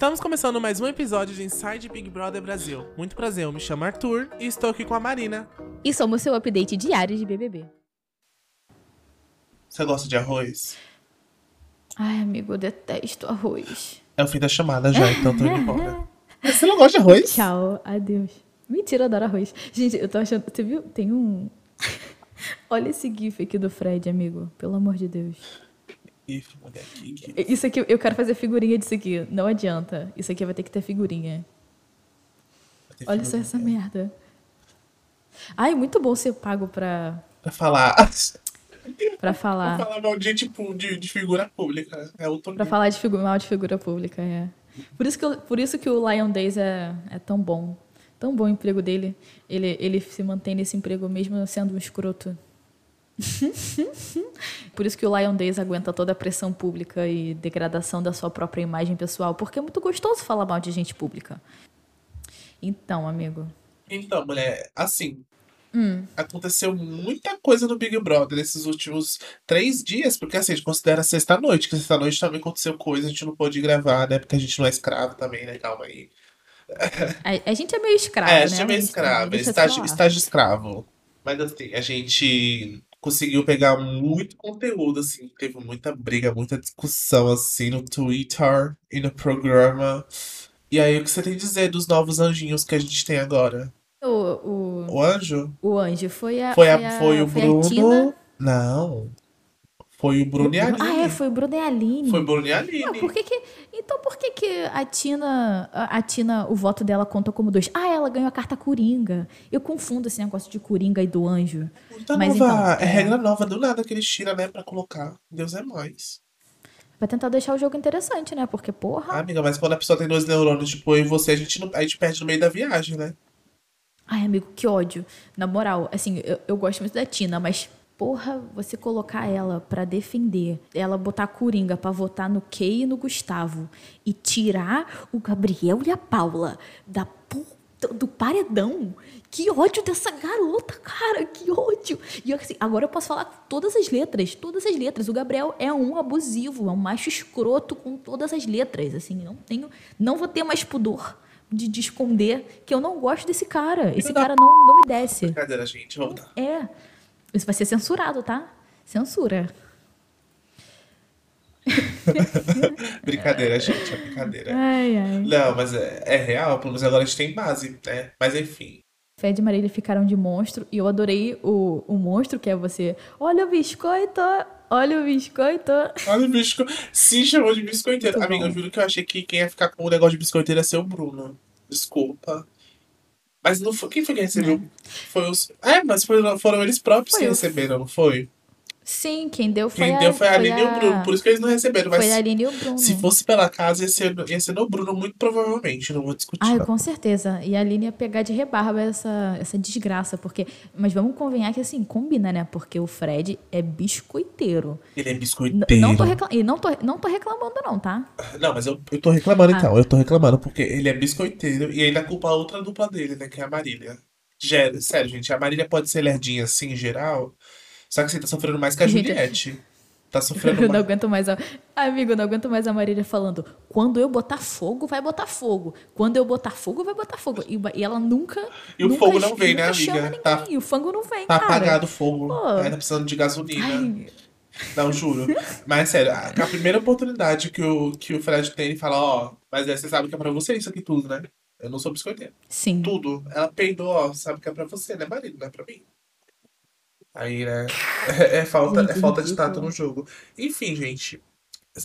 Estamos começando mais um episódio de Inside Big Brother Brasil. Muito prazer, eu me chamo Arthur e estou aqui com a Marina. E somos seu update diário de BBB. Você gosta de arroz? Ai, amigo, eu detesto arroz. É o fim da chamada já, então tô indo embora. Você não gosta de arroz? Tchau, adeus. Mentira, eu adoro arroz. Gente, eu tô achando. Você viu? Tem um. Olha esse GIF aqui do Fred, amigo. Pelo amor de Deus. GIF, mulher, que GIF. Isso aqui, eu quero fazer figurinha disso aqui. Não adianta. Isso aqui vai ter que ter figurinha. Olha só essa merda. Ai, muito bom ser pago pra, Pra falar. pra falar. Pra falar mal de, tipo, de, de figura pública. É outro Pra falar de figu- mal de figura pública, é. Por isso que, eu- por isso que o Lion Days é, é tão bom. Tão bom o emprego dele. Ele, ele se mantém nesse emprego mesmo sendo um escroto. por isso que o Lion Days aguenta toda a pressão pública e degradação da sua própria imagem pessoal. Porque é muito gostoso falar mal de gente pública. Então, amigo. Então, mulher, assim, Hum, aconteceu muita coisa no Big Brother nesses últimos três dias, porque assim, a gente considera sexta-noite, que sexta-noite também aconteceu coisa, a gente não pôde gravar, né? Porque a gente não é escravo também, né? Calma aí. a, a gente é meio escravo, É, a né? gente é meio Mas, escravo, estágio, estágio escravo. Mas assim, a gente conseguiu pegar muito conteúdo, assim, teve muita briga, muita discussão, assim, no Twitter e no programa. E aí, o que você tem a dizer dos novos anjinhos que a gente tem agora? O, o, O anjo? o anjo foi a. Foi, a, foi o foi Bruno. A Tina. Não. Foi o Bruno e a Aline. Ah, é, foi o Bruno e a Aline. Foi o Bruno e a Ah, Aline. por que que- então por que que a Tina, a, Tina, o voto dela conta como dois? Ah, ela ganhou a carta Coringa. Eu confundo esse negócio de Coringa e do anjo. Muita Mas nova, então, é é- regra nova do nada que eles tiram, né, pra colocar. Deus é mais. Pra tentar deixar o jogo interessante, né? Porque, Ah, porra. amiga, mas quando a pessoa tem dois neurônios, tipo eu e você, a gente, não, a gente perde no meio da viagem, né? Ai, amigo, que ódio. Na moral, assim, eu, eu gosto muito da Tina, mas, porra, você colocar ela pra defender, ela botar a Coringa pra votar no Kay e no Gustavo e tirar o Gabriel e a Paula da puta, do paredão. Que ódio dessa garota, cara, que ódio. E assim, agora eu posso falar todas as letras, todas as letras. O Gabriel é um abusivo, é um macho escroto com todas as letras. Assim, não tenho, não vou ter mais pudor de, de esconder que eu não gosto desse cara. Esse cara não, não me desce. Brincadeira, gente. Vamos. É. Isso vai ser censurado, tá? Censura. Brincadeira, gente, é brincadeira. Ai, ai. Não, mas é, é real, pelo menos agora a gente tem base, né? Mas enfim. Fed e Marília ficaram de monstro e eu adorei o, o monstro que é você. Olha o biscoito! Olha o biscoito! Olha o biscoito. Se chamou de biscoiteiro. Muito Amiga, eu juro que eu achei que quem ia ficar com o negócio de biscoiteiro ia ser o Bruno. Desculpa. Mas não foi. Quem foi que recebeu? Foi os. É, mas foram, foram eles próprios Foi que receberam, não foi? Sim, quem deu foi Quem a. deu foi a foi Aline e o Bruno. Por isso que eles não receberam. Mas Foi a Aline e o Bruno. se fosse pela casa, ia ser, ia ser no Bruno, muito provavelmente. Não vou discutir. Não. com certeza. E a Aline ia pegar de rebarba essa, essa desgraça, porque. Mas vamos convenhar que assim, combina, né? Porque o Fred é biscoiteiro. Ele é biscoiteiro. não, tô. E não tô, não tô reclamando, não, tá? Não, mas eu, eu tô reclamando Ah. então. Eu tô reclamando porque ele é biscoiteiro e ainda culpa a outra dupla dele, né? Que é a Marília. Sério, gente, a Marília pode ser lerdinha assim, em geral. Só que você tá sofrendo mais que a Juliette. Tá sofrendo Eu não aguento mais a. Amigo, eu não aguento mais a Marília falando. Quando eu botar fogo, vai botar fogo. Quando eu botar fogo, vai botar fogo. E, e ela nunca. E o nunca- fogo não vem, né, amiga? Tá- E o fogo não vem, Tá cara. apagado o fogo. Pô. Ainda precisando de gasolina. Ai, Não, juro. Mas sério, a, a primeira oportunidade que o, que o Fred tem, ele fala, ó, mas é, você sabe que é pra você isso aqui tudo, né? Eu não sou biscoiteiro. sim. Tudo. Ela peidou, ó, sabe que é pra você, né, marido? Não é pra mim. Aí, né? É, é falta, é falta de tato no jogo. Enfim, gente.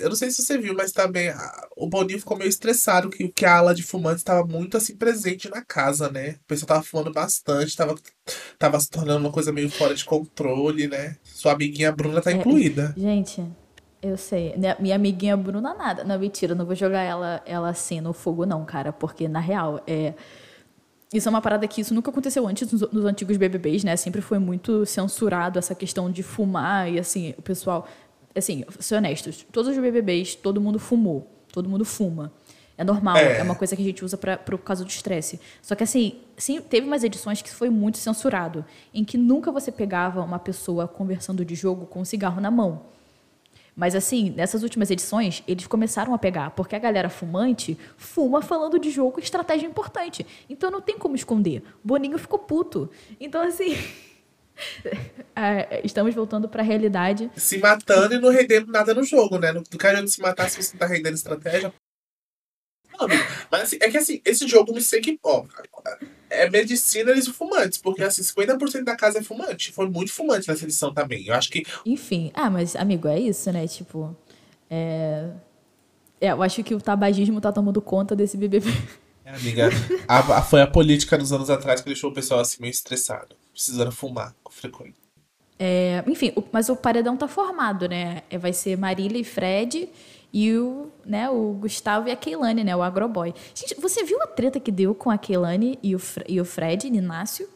Eu não sei se você viu, mas também a- o Boninho ficou meio estressado que, que a ala de fumantes estava muito assim presente na casa, né? O pessoal tava fumando bastante, tava, tava se tornando uma coisa meio fora de controle, né? Sua amiguinha Bruna tá É, incluída. Gente, eu sei. Minha, minha amiguinha Bruna nada. Não, mentira, eu não vou jogar ela, ela assim no fogo, não, cara. Porque, na real, é. Isso é uma parada que isso nunca aconteceu antes nos, nos antigos BBBs, né? Sempre foi muito censurado essa questão de fumar e assim, o pessoal, assim, ser honestos, todos os BBBs, todo mundo fumou, todo mundo fuma. É normal, É. é, uma coisa que a gente usa para por causa do estresse. Só que assim, sim, teve umas edições que foi muito censurado, em que nunca você pegava uma pessoa conversando de jogo com um cigarro na mão. Mas assim, nessas últimas edições, eles começaram a pegar, porque a galera fumante fuma falando de jogo e estratégia importante. Então não tem como esconder. Boninho ficou puto. Então, assim. é, estamos voltando para a realidade. Se matando e não rendendo nada no jogo, né? Não quero se matar se você não tá rendendo estratégia. Mas assim, é que assim, esse jogo me sei que. Ó, é medicina e fumantes, porque assim, 50% da casa é fumante. Foi muito fumante nessa edição também. Eu acho que. Enfim, ah, mas, amigo, é isso, né? Tipo. É... é eu acho que o tabagismo tá tomando conta desse BBB. É, amiga, a, a, foi a política nos anos atrás que deixou o pessoal assim meio estressado, precisando fumar com frequência. É, enfim, o, mas o paredão tá formado, né? É, vai ser Marília e Fred e o, né, o Gustavo e a Keilane, né, o agroboy. Gente, você viu a treta que deu com a Keilane e o, e o Fred, Inácio?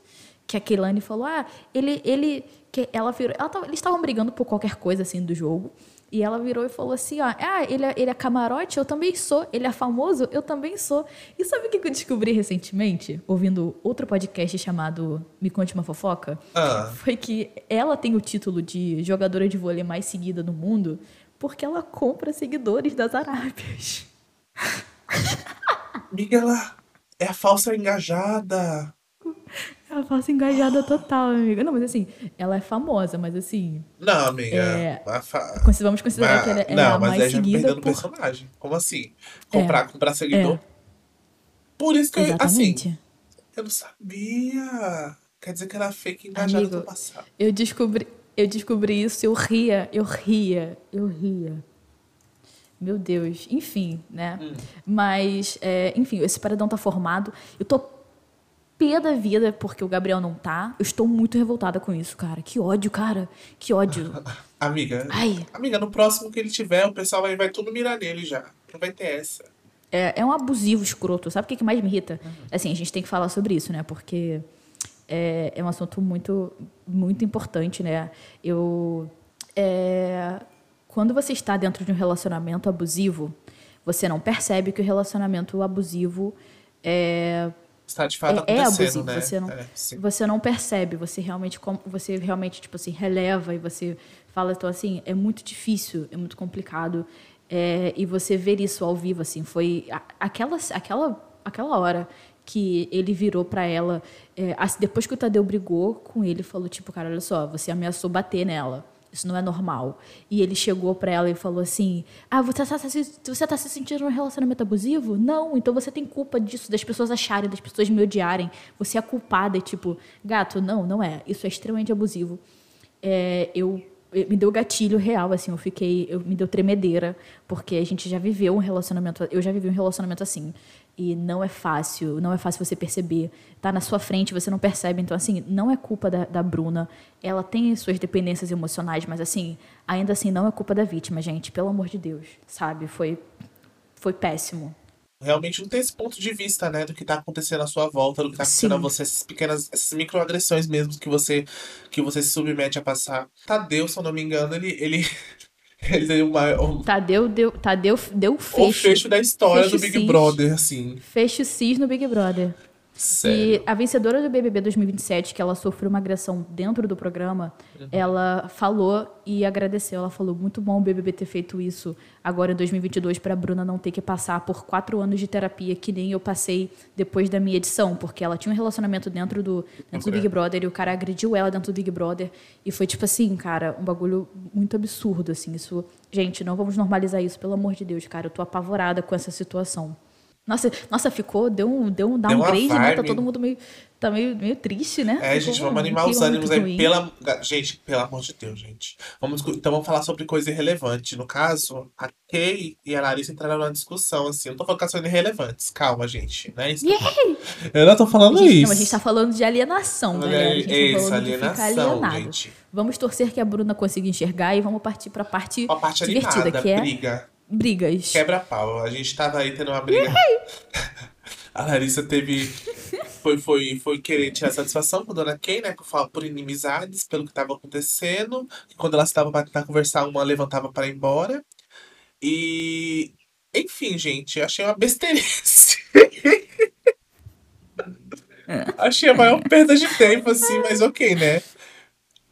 Que a Keilane falou, ah, ele, ele, que ela virou, ela tava, eles estavam brigando por qualquer coisa, assim, do jogo. E ela virou e falou assim, ó, ah, ele é, ele é camarote, eu também sou. Ele é famoso, eu também sou. E sabe o que eu descobri recentemente, ouvindo outro podcast chamado Me Conte Uma Fofoca? Ah. Foi que ela tem o título de jogadora de vôlei mais seguida no mundo porque ela compra seguidores das Arábias. Amiga, ela é a falsa engajada. É a falsa engajada total, amiga. Não, mas assim, ela é famosa, mas assim. Não, amiga. É... Fa... Vamos considerar mas... que ela é não, a mais mas seguida. Não, mas por... personagem. Como assim? Comprar, é. comprar seguidor? É. Por isso que Exatamente. eu, assim. Eu não sabia. Quer dizer que ela é fake engajada Amigo, do passado. Eu descobri, eu descobri isso, eu ria, eu ria, eu ria. Meu Deus, enfim, né? Hum. Mas, é, enfim, esse paredão tá formado. Eu tô pé da vida porque o Gabriel não tá. Eu estou muito revoltada com isso, cara. Que ódio, cara. Que ódio. amiga, Ai. amiga, no próximo que ele tiver, o pessoal vai, vai tudo mirar nele já. Não vai ter essa. É, é um abusivo escroto. Sabe o que, que mais me irrita? Uhum. Assim, a gente tem que falar sobre isso, né? Porque é, é um assunto muito, muito importante, né? Eu, é, quando você está dentro de um relacionamento abusivo, você não percebe que o relacionamento abusivo é está de fato é, é abusivo. Né? Você não, é, você não percebe, você realmente, você realmente tipo assim releva e você fala então assim é muito difícil, é muito complicado é, e você ver isso ao vivo assim foi aquela aquela aquela hora que ele virou para ela, é, depois que o Tadeu brigou com ele, falou tipo, cara, olha só, você ameaçou bater nela. Isso não é normal. E ele chegou para ela e falou assim: Ah, você está você tá se sentindo num relacionamento abusivo? Não, então você tem culpa disso, das pessoas acharem, das pessoas me odiarem. Você é culpada. E tipo, gato, não, não é. Isso é extremamente abusivo. É, eu me deu gatilho real, assim, eu fiquei, eu me deu tremedeira, porque a gente já viveu um relacionamento, eu já vivi um relacionamento assim, e não é fácil, não é fácil você perceber. Tá na sua frente, você não percebe. Então, assim, não é culpa da, da Bruna. Ela tem suas dependências emocionais, mas, assim, ainda assim, não é culpa da vítima, gente. Pelo amor de Deus, sabe? Foi, foi péssimo. Realmente não tem esse ponto de vista, né, do que tá acontecendo à sua volta, do que tá acontecendo Sim. a você, essas pequenas, essas microagressões mesmo que você que você se submete a passar. Tadeu, se eu não me engano, ele, ele Ele deu uma. Um... Tadeu deu, Tadeu deu o fecho. O fecho da história fecho do Big cis. Brother, assim. Fecho cis no Big Brother. Sério? E a vencedora do BBB 2027, que ela sofreu uma agressão dentro do programa, uhum. ela falou e agradeceu. Ela falou: muito bom o BBB ter feito isso agora em 2022 para a Bruna não ter que passar por quatro anos de terapia que nem eu passei depois da minha edição, porque ela tinha um relacionamento dentro do, dentro do Big Brother e o cara agrediu ela dentro do Big Brother e foi tipo assim, cara, um bagulho muito absurdo assim. Isso, gente, não vamos normalizar isso, pelo amor de Deus, cara. Eu tô apavorada com essa situação. Nossa, nossa, ficou, deu um, deu um downgrade, né? Tá todo mundo meio, tá meio, meio triste, né? É, ficou, gente, vamos animar os ânimos aí. Pela, gente, pelo amor de Deus, gente. Vamos, então vamos falar sobre coisa irrelevante. No caso, a Kay e a Larissa entraram numa discussão, assim. Eu não tô falando que são irrelevantes. Calma, gente. Né? Isso eu não tô falando gente, isso. Não, a gente tá falando de alienação, galera. É, a gente tá isso, alienação, gente. Vamos torcer que a Bruna consiga enxergar e vamos partir pra parte, a parte divertida, animada, que é briga brigas. Quebra-pau. A gente tava aí tendo uma briga. a Larissa teve. Foi, foi, foi querer tirar satisfação com a dona Kay, né? Por, por inimizades, pelo que estava acontecendo. Quando ela estava para tentar conversar, uma levantava para ir embora. E. Enfim, gente, achei uma besteirice. achei a maior perda de tempo, assim, mas ok, né?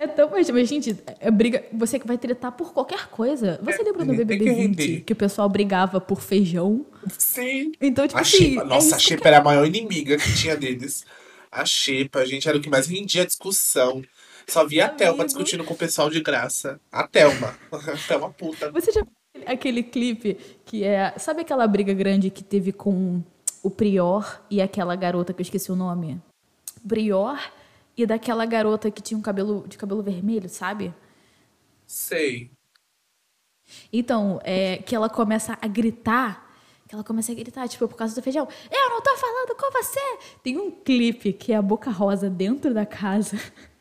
É tão mas, mas, gente, é briga. Você que vai tretar por qualquer coisa. Você É, lembra do tem que BBB 20 render. que o pessoal brigava por feijão? Sim. Então, tipo A assim. Xepa, é nossa, isso a Xepa era a maior inimiga que tinha deles. A Xepa, gente, era o que mais rendia a discussão. Só via a Thelma Amigo. discutindo com o pessoal de graça. A Thelma. A Thelma puta. Você já viu aquele clipe que é. Sabe aquela briga grande que teve com o Prior e aquela garota que eu esqueci o nome? Prior e daquela garota que tinha um cabelo de cabelo vermelho, sabe? Sei. Então, é que ela começa a gritar. Que ela começa a gritar, tipo, por causa do feijão. Eu não tô falando com você! Tem um clipe que é a Boca Rosa dentro da casa.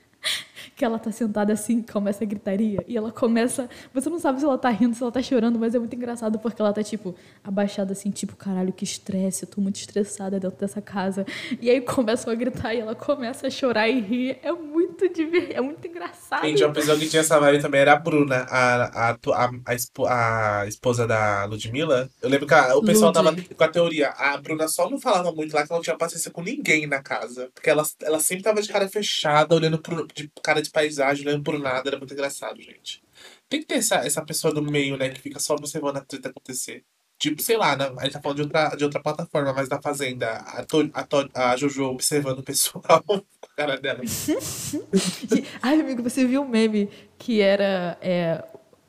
Que ela tá sentada assim, começa a gritaria. E ela começa. Você não sabe se ela tá rindo, se ela tá chorando, mas é muito engraçado porque ela tá, tipo, abaixada assim, tipo, caralho, que estresse, eu tô muito estressada dentro dessa casa. E aí começam a gritar e ela começa a chorar e rir. É muito divertido, é muito engraçado. Gente, uma pessoa que tinha essa vibe também era a Bruna, a, a, a, a, espo- a esposa da Ludmilla. Eu lembro que o pessoal tava com a teoria. A Bruna só não falava muito lá que ela não tinha paciência com ninguém na casa. Porque ela, ela sempre tava de cara fechada, olhando pro, de cara de paisagem, olhando por nada. Era muito engraçado, gente. Tem que ter essa, essa pessoa do meio, né, que fica só observando a treta acontecer. Tipo, sei lá, né? A gente tá falando de outra, de outra plataforma, mas da Fazenda. A, to, a, to, a Jojo observando o pessoal com a cara dela. Ai, amigo, você viu o meme que era é,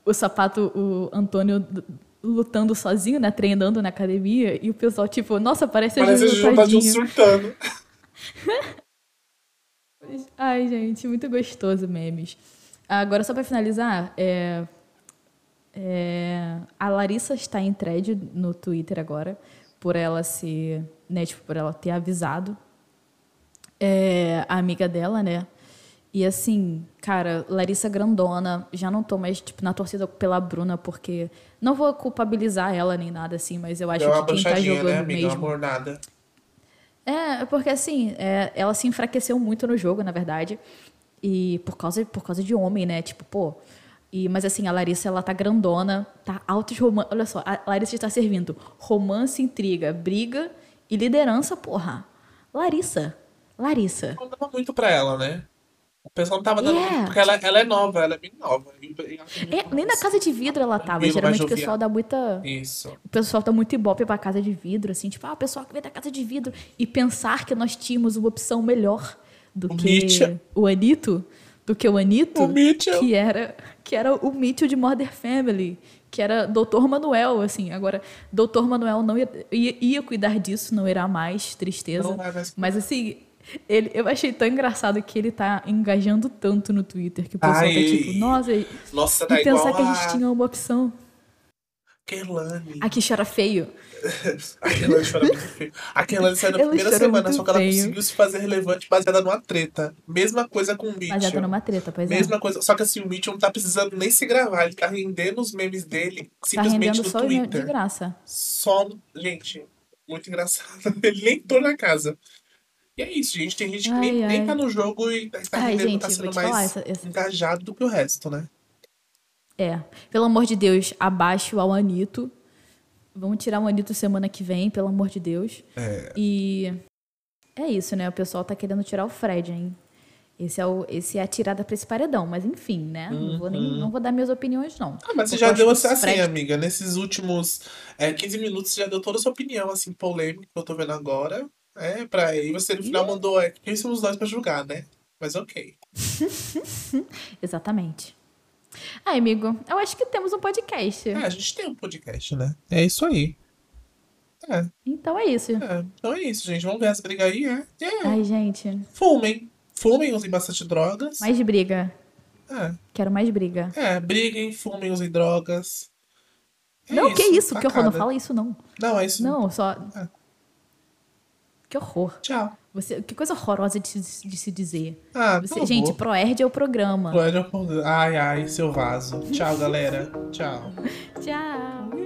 o sapato, o Antônio lutando sozinho, né? Treinando na academia, e o pessoal, tipo, nossa, parece a Parece a Jojo tá de um tadinho. surtando. Ai, gente, muito gostoso memes. Agora, só pra finalizar, é, é, a Larissa está em thread no Twitter agora, por ela se, né, tipo, por ela ter avisado é, a amiga dela, né? E assim, cara, Larissa grandona, já não tô mais, tipo, na torcida pela Bruna, porque não vou culpabilizar ela nem nada assim, mas eu acho É que quem tá bruxadinha, jogando né, amiga? Mesmo. mornada. É, porque assim, é, ela se enfraqueceu muito no jogo, na verdade. E por causa, por causa de homem, né? Tipo, pô. E, mas assim, a Larissa, ela tá grandona, tá altos romance. Olha só, a Larissa está servindo romance, intriga, briga e liderança, porra. Larissa. Larissa. Não dava muito pra ela, né? O pessoal não tava dando É. porque ela, ela é nova, ela é bem nova. É, nem na casa de vidro ela tava. Geralmente o pessoal dá muita. Isso. O pessoal tá muito ibope pra casa de vidro, assim, tipo, ah, o pessoal que veio da casa de vidro. E pensar que nós tínhamos uma opção melhor do O que Mitchell. o Anito, do que o Anito, O Mitchell. que era que era o Mitchell de Mother Family, que era Dr. Manuel, assim. Agora, Dr. Manuel não ia, ia, ia cuidar disso, não irá mais, tristeza. Não vai mais Mas assim, ele, eu achei tão engraçado que ele tá engajando tanto no Twitter, que o pessoal Ai. tá tipo, nossa, Nossa, tá e pensar que a a gente tinha uma opção. Kelane. Aqui chora feio. A Kelane chora muito feio. A Kelane saiu na Ela primeira semana, só que ela feio. conseguiu se fazer relevante baseada numa treta. Mesma coisa com o Mitchell. Baseada numa treta, pois é. Mesma coisa. Só que assim, o Mitchell não tá precisando nem se gravar. Ele tá rendendo os memes dele Tá simplesmente rendendo no só de Twitter. graça. Só. Gente, muito engraçado. Ele nem entrou na casa. E é isso, gente. Tem gente que nem, Ai, nem ai. tá no jogo e tá, tá Ai, rendendo, gente, tá sendo mais falar, essa- essa- engajado do que o resto, né? É. Pelo amor de Deus, abaixo ao Anito. Vamos tirar o Anito semana que vem, pelo amor de Deus. É. E é isso, né? O pessoal tá querendo tirar o Fred, hein? Esse é, o, esse é a tirada pra esse paredão, mas enfim, né? Não, vou nem, não vou dar minhas opiniões, não. Ah, mas você já deu assim, Fred- amiga, nesses últimos é, 15 minutos, você já deu toda a sua opinião, assim, polêmica, que eu tô vendo agora. É, pra aí você no final mandou, é, quem somos nós pra julgar, né? Mas ok. Exatamente. Ah, amigo, eu acho que temos um podcast. É, a gente tem um podcast, né? É isso aí. É, Então é isso. é. Então é isso, gente. Vamos ver as brigas aí, é? É. Ai, gente. Fumem. Fumem, usem bastante drogas. Mais briga. É, Quero mais briga. é, briguem, fumem, usem drogas. É não, que isso? Que horror, não facada. fala isso, não. Não, é isso. Não, só. É. Que horror. Tchau. Você, que coisa horrorosa de, se- de se dizer. Ah, Você- por gente, favor. Proerd é o programa. Ai, ai, seu vaso. Tchau, galera. Tchau. Tchau.